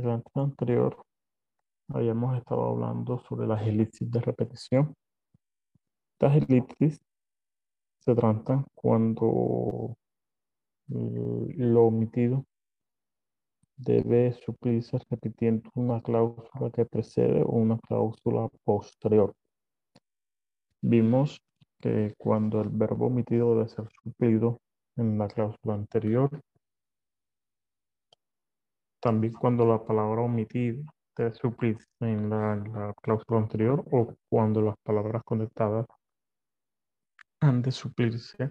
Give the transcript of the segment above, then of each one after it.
Clase anterior habíamos estado hablando sobre las elipsis de repetición. Estas elipsis se tratan cuando eh, lo omitido debe suplirse repitiendo una cláusula que precede o una cláusula posterior. Vimos que cuando el verbo omitido debe ser suplido en la cláusula anterior, también cuando la palabra omitida debe suplirse en la, cláusula anterior o cuando las palabras conectadas han de suplirse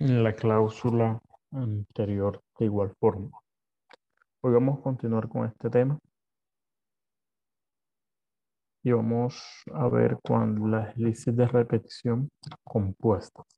en la cláusula anterior de igual forma. Hoy vamos a continuar con este tema y vamos a ver cuando las listas de repetición compuestas.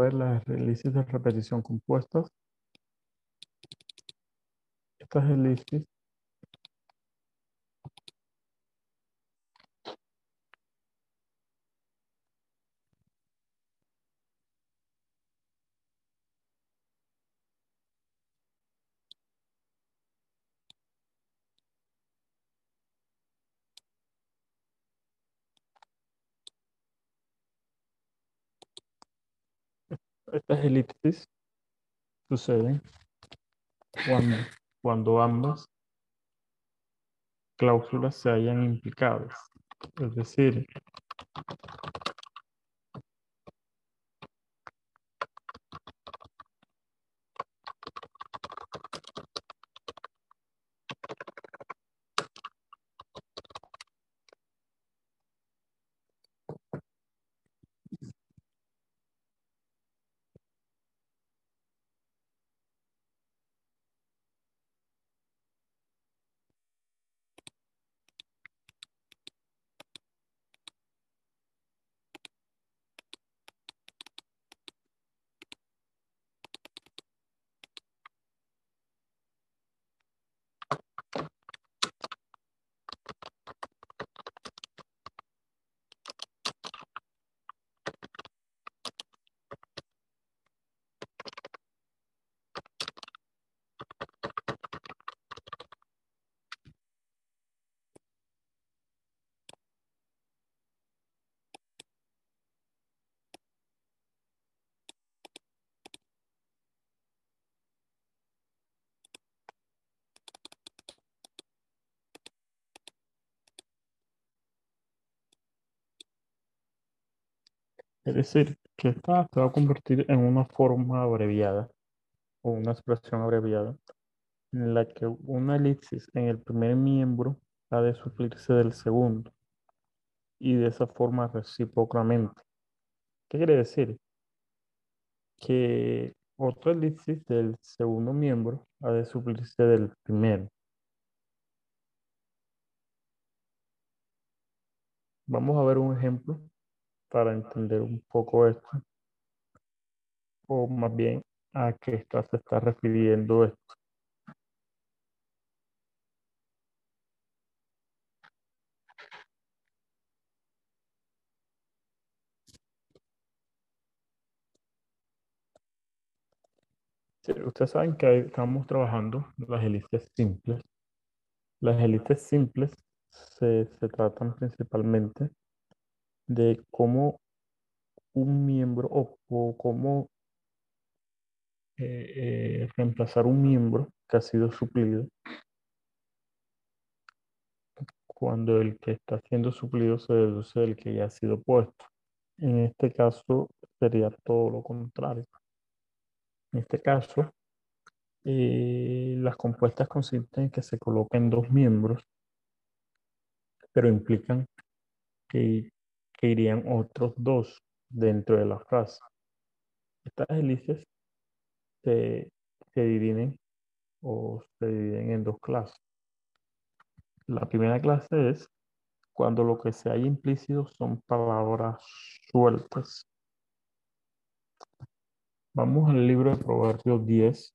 ver las elipsis de repetición compuestas. Estas elipsis Elipsis suceden cuando, cuando ambas cláusulas se hayan implicadas. Es decir, Es decir, que esta se va a convertir en una forma abreviada o una expresión abreviada en la que una elipsis en el primer miembro ha de suplirse del segundo y de esa forma recíprocamente. ¿Qué quiere decir? Que otra elipsis del segundo miembro ha de suplirse del primero. Vamos a ver un ejemplo para entender un poco esto, o más bien a qué está, se está refiriendo esto. ustedes saben que estamos trabajando las élites simples. Las élites simples se, se tratan principalmente de cómo un miembro o, cómo eh, eh, reemplazar un miembro que ha sido suplido cuando el que está siendo suplido se deduce del que ya ha sido puesto. En este caso sería todo lo contrario. En este caso, eh, las compuestas consisten en que se coloquen dos miembros, pero implican que, que irían otros dos dentro de la frase. Estas hélices se, se dividen o se dividen en dos clases. La primera clase es cuando lo que se hay implícito son palabras sueltas. Vamos al libro de Proverbios 10,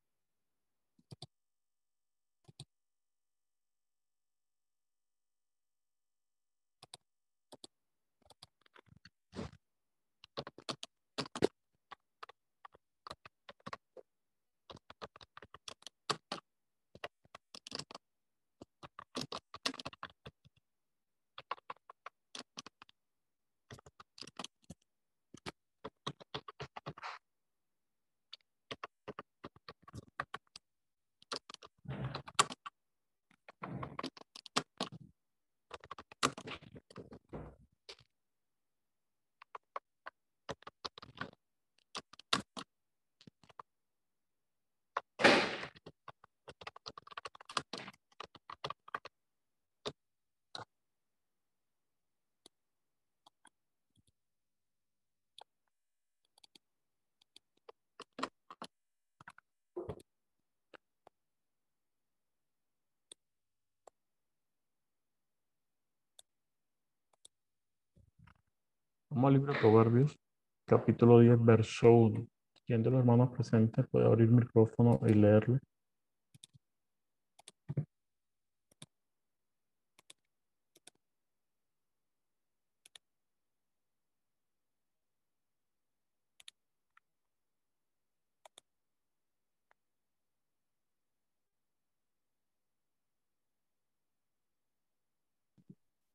Vamos al libro de Proverbios, capítulo 10, verso 1. ¿Quién de los hermanos presentes puede abrir el micrófono y leerlo?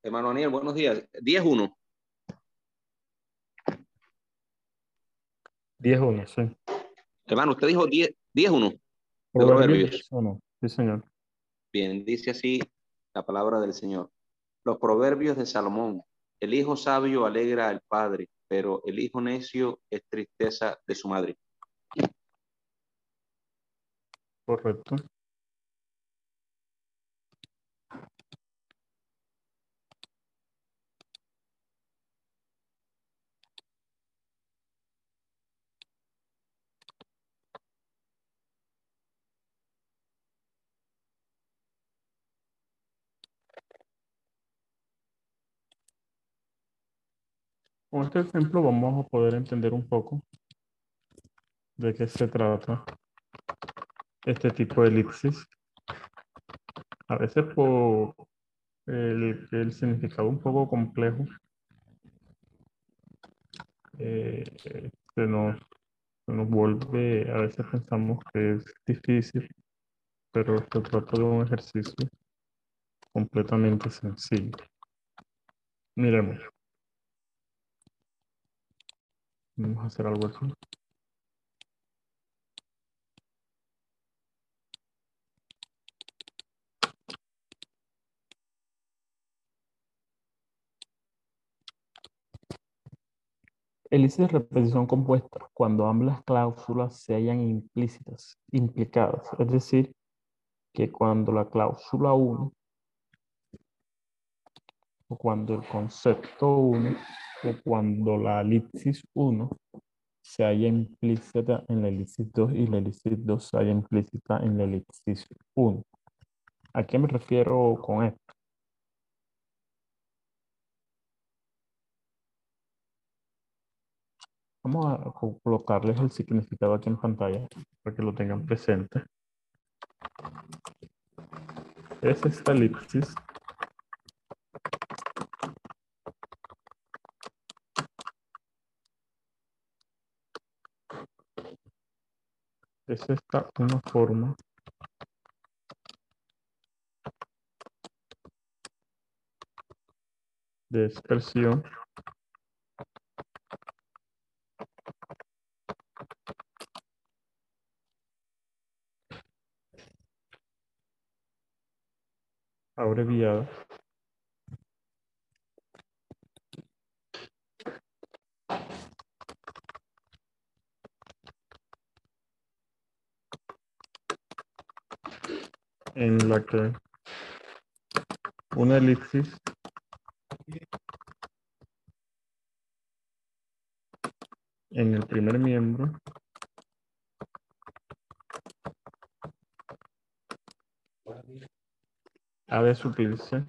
Hermano Daniel, buenos días. 10-1. 10-1, sí. Hermano, usted dijo 10-1. Proverbios Proverbios. 10-1, sí, señor. Bien, dice así la palabra del Señor. Los proverbios de Salomón. El hijo sabio alegra al padre, pero el hijo necio es tristeza de su madre. Correcto. Con este ejemplo vamos a poder entender un poco de qué se trata este tipo de elipsis. A veces por el, significado un poco complejo eh, se, nos, se nos vuelve, a veces pensamos que es difícil, pero se trata de un ejercicio completamente sencillo. Miremos. Hacer algo así. Elipsis de repetición compuesta cuando ambas cláusulas se hayan implícitas, implicadas. Es decir, que cuando la cláusula 1 o cuando el concepto 1 o cuando la elipsis 1 se haya implícita en la elipsis 2 y la elipsis 2 se haya implícita en la elipsis 1. ¿A qué me refiero con esto? Vamos a colocarles el significado aquí en pantalla para que lo tengan presente. Es esta elipsis es esta una forma. De expresión abreviada que una elipsis. En el primer miembro. Ha de suplirse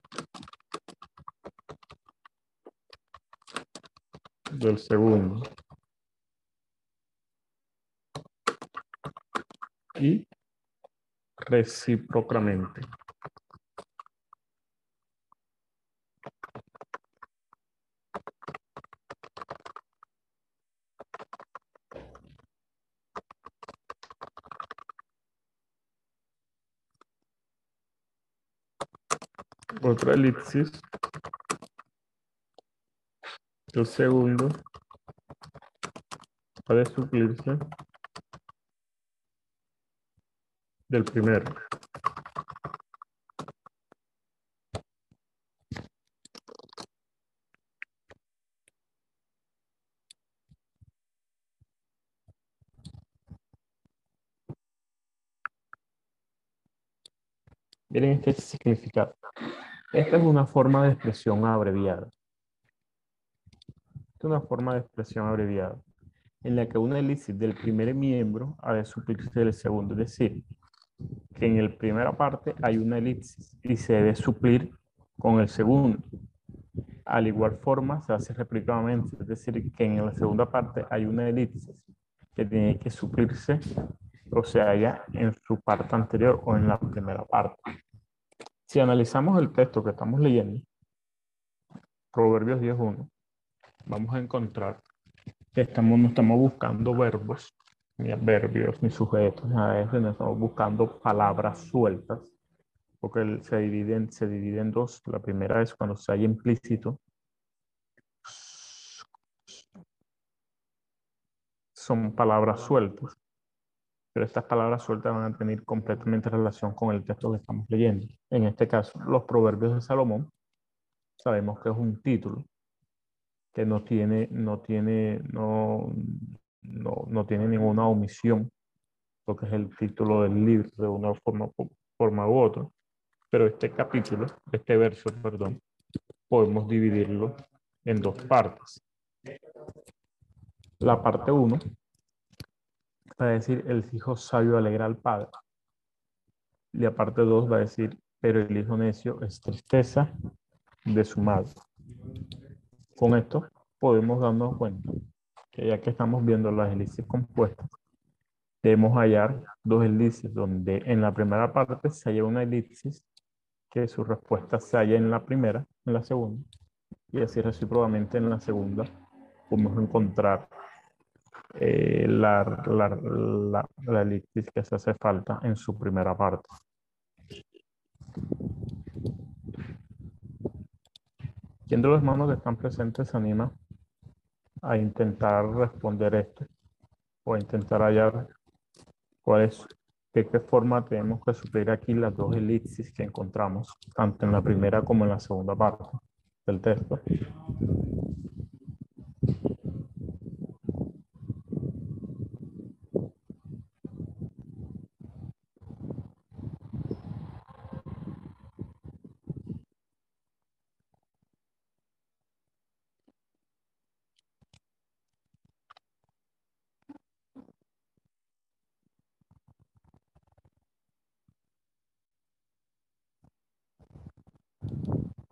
del segundo y recíprocamente. Otra elipsis. El segundo de suplirse del primero. Miren este significado. Esta es una forma de expresión abreviada. Esta es una forma de expresión abreviada en la que una elipsis del primer miembro ha de suplirse del segundo. Es decir, que en la primera parte hay una elipsis y se debe suplir con el segundo. Al igual forma se hace replicadamente, es decir, que en la segunda parte hay una elipsis que tiene que suplirse o sea ya en su parte anterior o en la primera parte. Si analizamos el texto que estamos leyendo, Proverbios 10.1, vamos a encontrar que estamos, no estamos buscando verbos, ni adverbios, ni sujetos, a veces no estamos buscando palabras sueltas, porque se divide, se divide dos. La primera es cuando se hay implícito, son palabras sueltas pero estas palabras sueltas van a tener completamente relación con el texto que estamos leyendo. En este caso, los proverbios de Salomón, sabemos que es un título que no tiene, no tiene, no, no, no tiene ninguna omisión, lo que es el título del libro de una forma, forma u otra. Pero este capítulo, este verso, perdón, podemos dividirlo en dos partes. La parte 1 va a decir, el hijo sabio alegra al padre. Y la parte 2 va a decir, pero el hijo necio es tristeza de su madre. Con esto podemos darnos cuenta que ya que estamos viendo las elipsis compuestas, debemos hallar dos elipsis donde en la primera parte se halla una elipsis que su respuesta se halla en la primera, en la segunda, y así recíprocamente en la segunda podemos encontrar eh, la, la, la, la elipsis que se hace falta en su primera parte. ¿Quién de los hermanos que están presentes se anima a intentar responder esto? O a intentar hallar cuál es, de qué forma tenemos que suplir aquí las dos elipsis que encontramos, tanto en la primera como en la segunda parte del texto.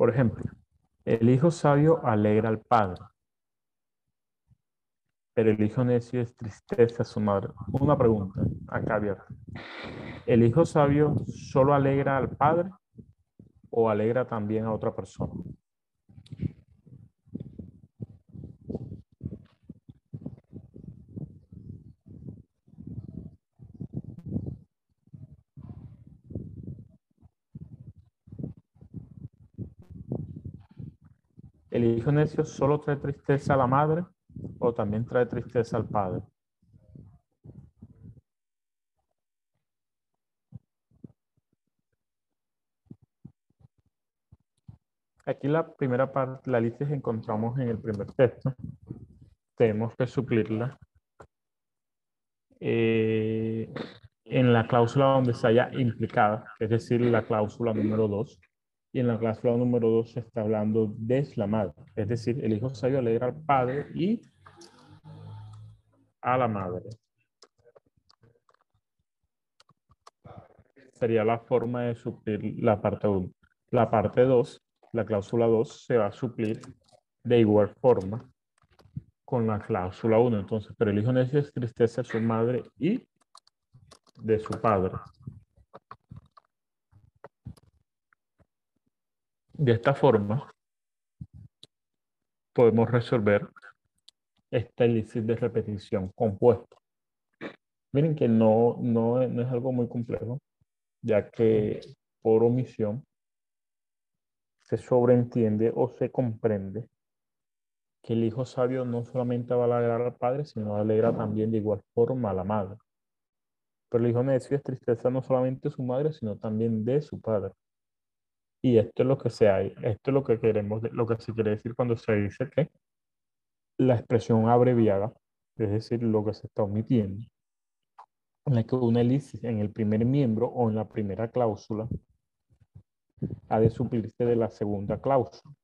Por ejemplo, el hijo sabio alegra al padre, pero el hijo necio es tristeza a su madre. Una pregunta, acá abierta. ¿El hijo sabio solo alegra al padre o alegra también a otra persona? ¿El hijo necio solo trae tristeza a la madre o también trae tristeza al padre? Aquí la primera parte, la lista que encontramos en el primer texto, tenemos que suplirla eh, en la cláusula donde se haya implicada, es decir, la cláusula número 2. Y en la cláusula número 2 se está hablando de la madre, es decir, el hijo sabio alegra al padre y a la madre. Sería la forma de suplir la parte 1. La parte 2, la cláusula 2, se va a suplir de igual forma con la cláusula 1. Entonces, pero el hijo necio es tristeza de su madre y de su padre. De esta forma, podemos resolver esta elipsis de repetición compuesta. Miren que no, no, no es algo muy complejo, ya que por omisión se sobreentiende o se comprende que el hijo sabio no solamente va a alegrar al padre, sino alegra también de igual forma a la madre. Pero el hijo necio es tristeza no solamente de su madre, sino también de su padre. Y esto es lo que se hay, esto es lo que queremos, lo que se quiere decir cuando se dice que la expresión abreviada, es decir, lo que se está omitiendo, en la que una elipsis en el primer miembro o en la primera cláusula ha de suplirse de la segunda cláusula.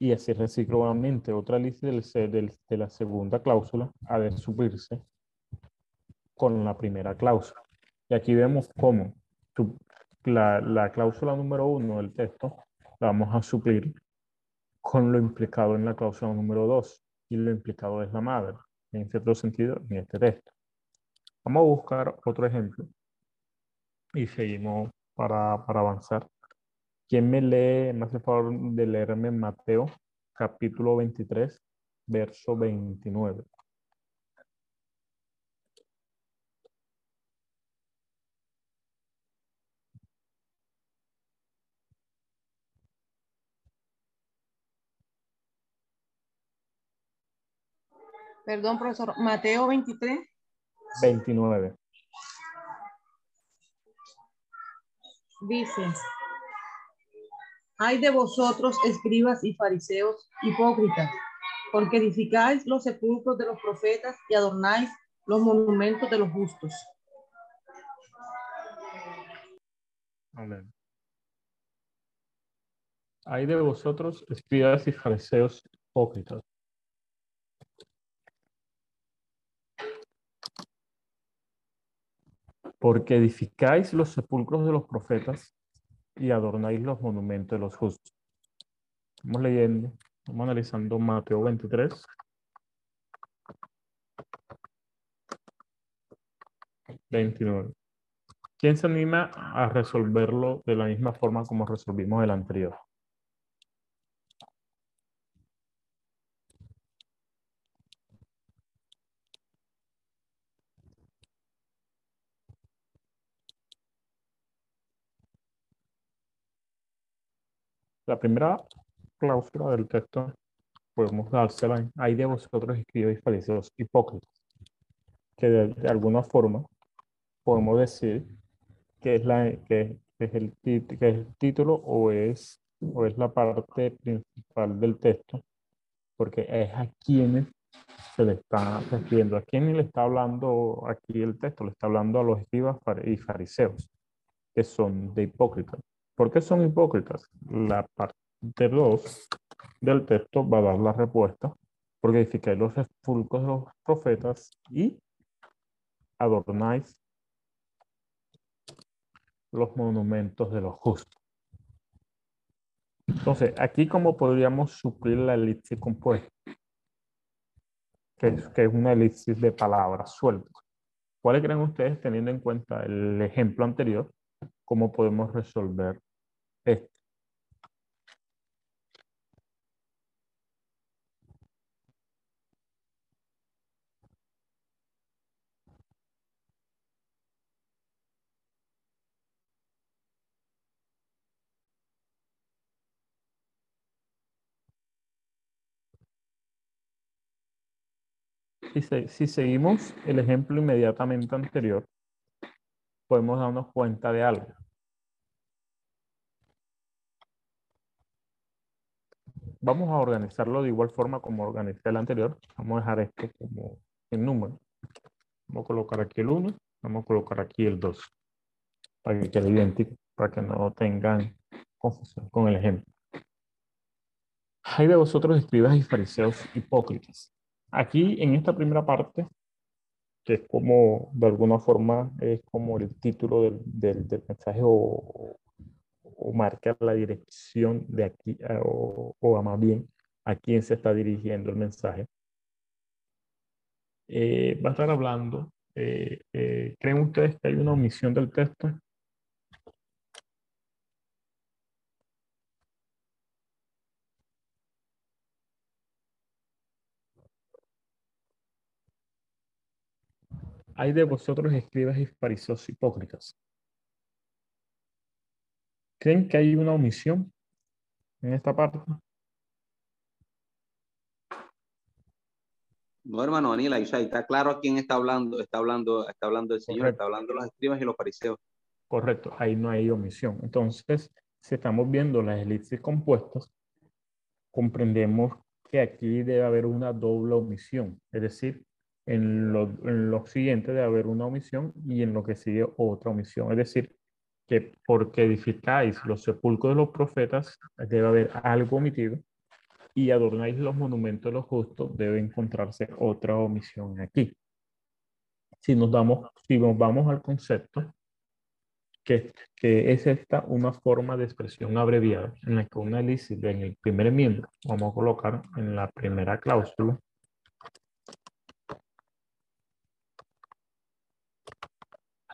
Y así recíclicamente, otra elipsis de la segunda cláusula ha de suplirse con la primera cláusula. Y aquí vemos cómo la, la cláusula número uno del texto la vamos a suplir con lo implicado en la cláusula número dos y lo implicado es la madre, en cierto sentido, en este texto. Vamos a buscar otro ejemplo y seguimos para, para avanzar. ¿Quién me lee, me hace favor de leerme Mateo capítulo 23, verso 29? Perdón, profesor. Mateo 23. 29. Dice, hay de vosotros, escribas y fariseos, hipócritas, porque edificáis los sepulcros de los profetas y adornáis los monumentos de los justos. Amén. Hay de vosotros, escribas y fariseos, hipócritas, porque edificáis los sepulcros de los profetas y adornáis los monumentos de los justos. Vamos leyendo, vamos analizando Mateo 23. Veintinueve. ¿Quién se anima a resolverlo de la misma forma como resolvimos el anterior? La primera cláusula del texto podemos dársela. Hay de vosotros escribes fariseos hipócritas. Que de, alguna forma podemos decir que es, la, que, es el, que es el título o es, o es la parte principal del texto, porque es a quienes se le está refiriendo. ¿A quién le está hablando aquí el texto? Le está hablando a los escribas y fariseos, que son de hipócritas. ¿Por qué son hipócritas? La parte 2 del texto va a dar la respuesta, porque edificáis los sepulcros de los profetas y adornáis los monumentos de los justos. Entonces, aquí cómo podríamos suplir la elipsis compuesta, que es, que es una elipsis de palabras sueltas. ¿Cuáles creen ustedes, teniendo en cuenta el ejemplo anterior, cómo podemos resolver si seguimos el ejemplo inmediatamente anterior, podemos darnos cuenta de algo. Vamos a organizarlo de igual forma como organizé el anterior. Vamos a dejar esto como en número. Vamos a colocar aquí el 1, vamos a colocar aquí el 2, para que quede idéntico, para que no tengan confusión con el ejemplo. Hay de vosotros escribas y fariseos hipócritas. Aquí en esta primera parte, que es como de alguna forma es como el título del, del, mensaje o, o, marca la dirección de aquí, o, o más bien a quién se está dirigiendo el mensaje. Eh, va a estar hablando. Eh, eh, ¿Creen ustedes que hay una omisión del texto? Hay de vosotros escribas y fariseos hipócritas. ¿Creen que hay una omisión en esta parte? No, hermano Daniel, está claro a quién está hablando, está hablando, está hablando el Señor, está hablando los escribas y los fariseos. Correcto, ahí no hay omisión. Entonces, si estamos viendo las elipsis compuestas, comprendemos que aquí debe haber una doble omisión, es decir, en lo, en lo siguiente debe haber una omisión y en lo que sigue otra omisión, es decir, que porque edificáis los sepulcros de los profetas, debe haber algo omitido y adornáis los monumentos de los justos, debe encontrarse otra omisión aquí. Si nos, damos, si nos vamos al concepto, que, que es esta una forma de expresión abreviada, en la que una lícita en el primer miembro, vamos a colocar en la primera cláusula,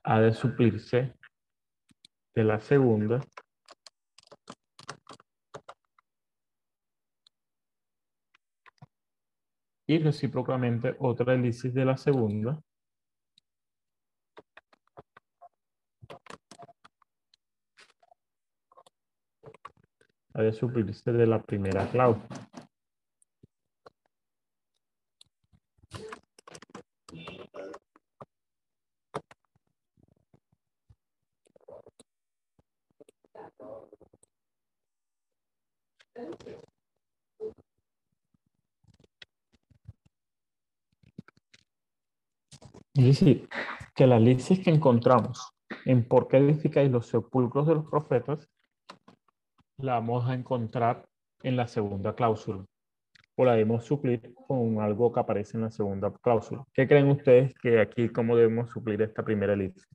ha de suplirse de la segunda y recíprocamente otra elipsis de la segunda. Ha de suplirse de la primera cláusula. Es decir, que la lisis que encontramos en por qué edificáis los sepulcros de los profetas, la vamos a encontrar en la segunda cláusula. O la debemos suplir con algo que aparece en la segunda cláusula. ¿Qué creen ustedes que aquí cómo debemos suplir esta primera elipsis?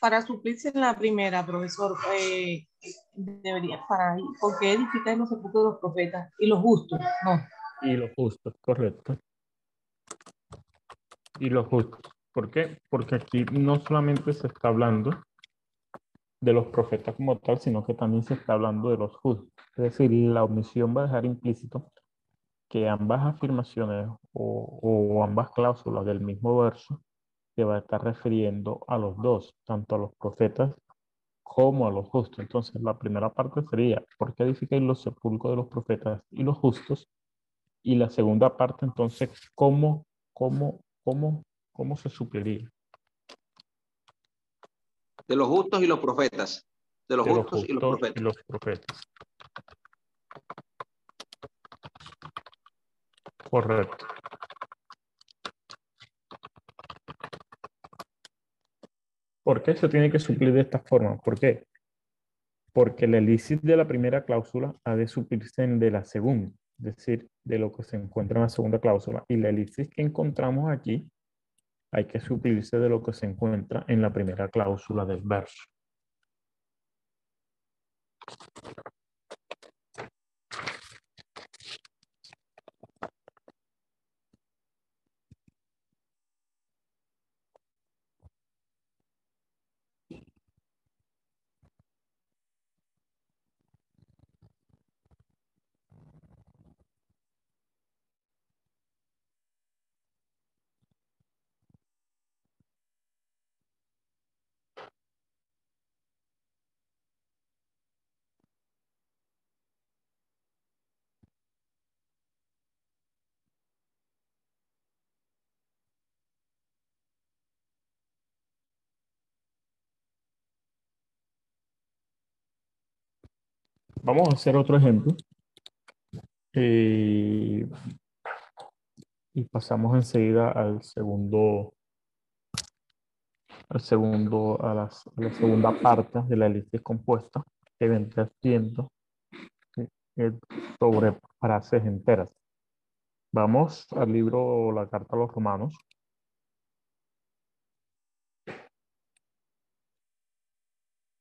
Para suplirse en la primera, profesor, eh, debería, para, ¿por qué edificar los sepulcros de los profetas y los justos? No. Y los justos, correcto. Y los justos. ¿Por qué? Porque aquí no solamente se está hablando de los profetas como tal, sino que también se está hablando de los justos. Es decir, la omisión va a dejar implícito que ambas afirmaciones o ambas cláusulas del mismo verso se va a estar refiriendo a los dos, tanto a los profetas como a los justos. Entonces, la primera parte sería, ¿por qué edificáis los sepulcros de los profetas y los justos? Y la segunda parte, entonces, ¿cómo, cómo, cómo, cómo se supliría? De los justos y los profetas. De los, justos, y los profetas. Y los profetas. Correcto. ¿Por qué se tiene que suplir de esta forma? ¿Por qué? Porque la elipsis de la primera cláusula ha de suplirse de la segunda, es decir, de lo que se encuentra en la segunda cláusula. Y la elipsis que encontramos aquí hay que suplirse de lo que se encuentra en la primera cláusula del verso. Vamos a hacer otro ejemplo. Eh, y pasamos enseguida al segundo, al segundo, a, la segunda parte de la elipsis compuesta que vendrá siendo eh, sobre frases enteras. Vamos al libro La Carta a los Romanos.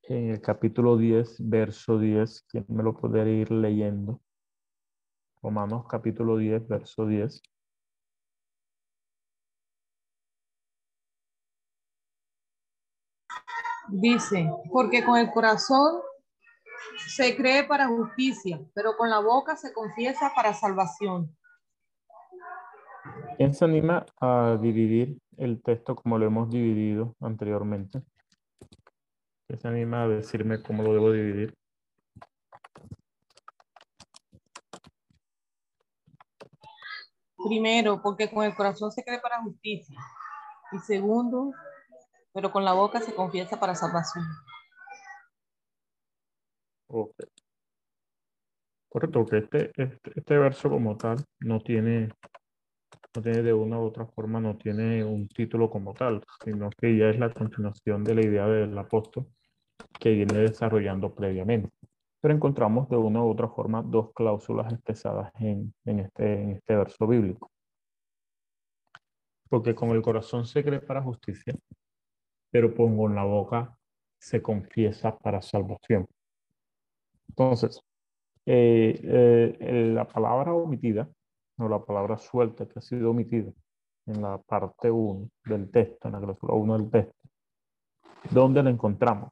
En el capítulo 10, verso 10, ¿quién me lo puede ir leyendo? Romanos capítulo 10, verso 10. Dice, porque con el corazón se cree para justicia, pero con la boca se confiesa para salvación. ¿Quién se anima a dividir el texto como lo hemos dividido anteriormente? ¿Quién se anima a decirme cómo lo debo dividir? Primero, porque con el corazón se cree para justicia. Y segundo, pero con la boca se confiesa para salvación. Correcto, que este, este, este, verso como tal no tiene, tiene de una u otra forma, no tiene un título como tal, sino que ya es la continuación de la idea del apóstol que viene desarrollando previamente. Pero encontramos de una u otra forma dos cláusulas expresadas en, en, este, en este verso bíblico. Porque con el corazón se cree para justicia, pero en la boca se confiesa para salvación. Entonces, eh, eh, la palabra omitida, o la palabra suelta que ha sido omitida en la parte 1 del texto, en la cláusula 1 del texto, ¿dónde la encontramos?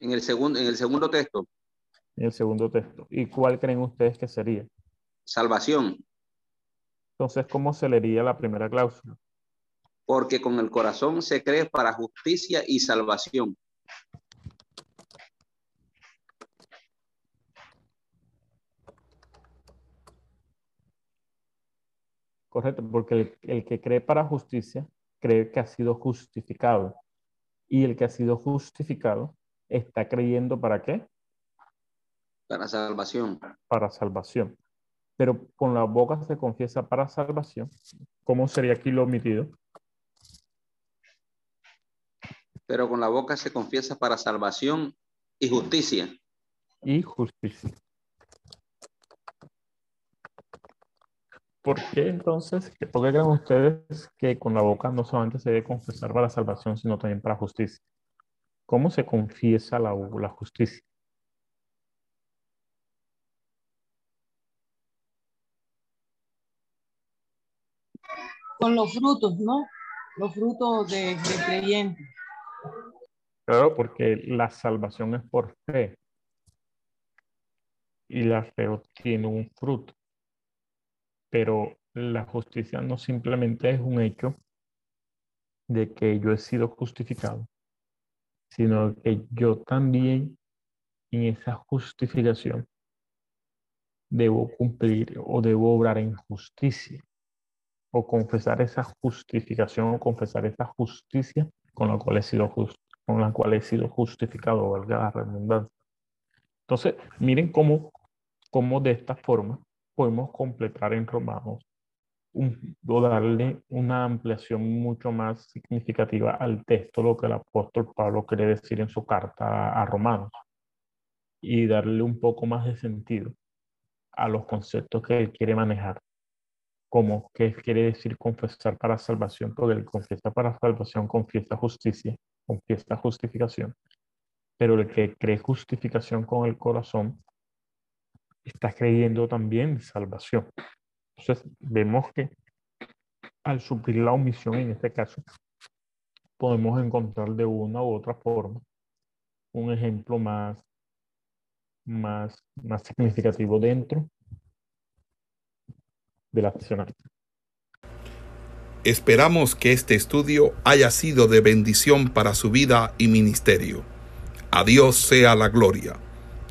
En el, segundo, en el segundo texto. En el segundo texto. ¿Y cuál creen ustedes que sería? Salvación. Entonces, ¿cómo se leería la primera cláusula? Porque con el corazón se cree para justicia y salvación. Correcto, porque el, el, que cree para justicia cree que ha sido justificado. Y el que ha sido justificado está creyendo para qué? Para salvación. Para salvación pero con la boca se confiesa para salvación. ¿Cómo sería aquí lo omitido? Pero con la boca se confiesa para salvación y justicia. Y justicia. ¿Por qué entonces, por qué creen ustedes que con la boca no solamente se debe confesar para salvación, sino también para justicia? ¿Cómo se confiesa la, la justicia? con los frutos, ¿no? Los frutos de, de creyente. Claro, porque la salvación es por fe. Y la fe tiene un fruto. Pero la justicia no simplemente es un hecho de que yo he sido justificado, sino que yo también en esa justificación debo cumplir o debo obrar en justicia o confesar esa justificación o confesar esa justicia con la cual he sido con la cual he sido justificado, valga la redundancia. Entonces, miren cómo, cómo de esta forma podemos completar en Romanos un, o darle una ampliación mucho más significativa al texto, lo que el apóstol Pablo quiere decir en su carta a Romanos, y darle un poco más de sentido a los conceptos que él quiere manejar como que quiere decir confesar para salvación, porque el confiesa para salvación confiesa justicia, confiesa justificación, pero el que cree justificación con el corazón está creyendo también salvación. Entonces vemos que al suplir la omisión en este caso, podemos encontrar de una u otra forma un ejemplo más, más, más significativo dentro del Esperamos que este estudio haya sido de bendición para su vida y ministerio. A Dios sea la gloria.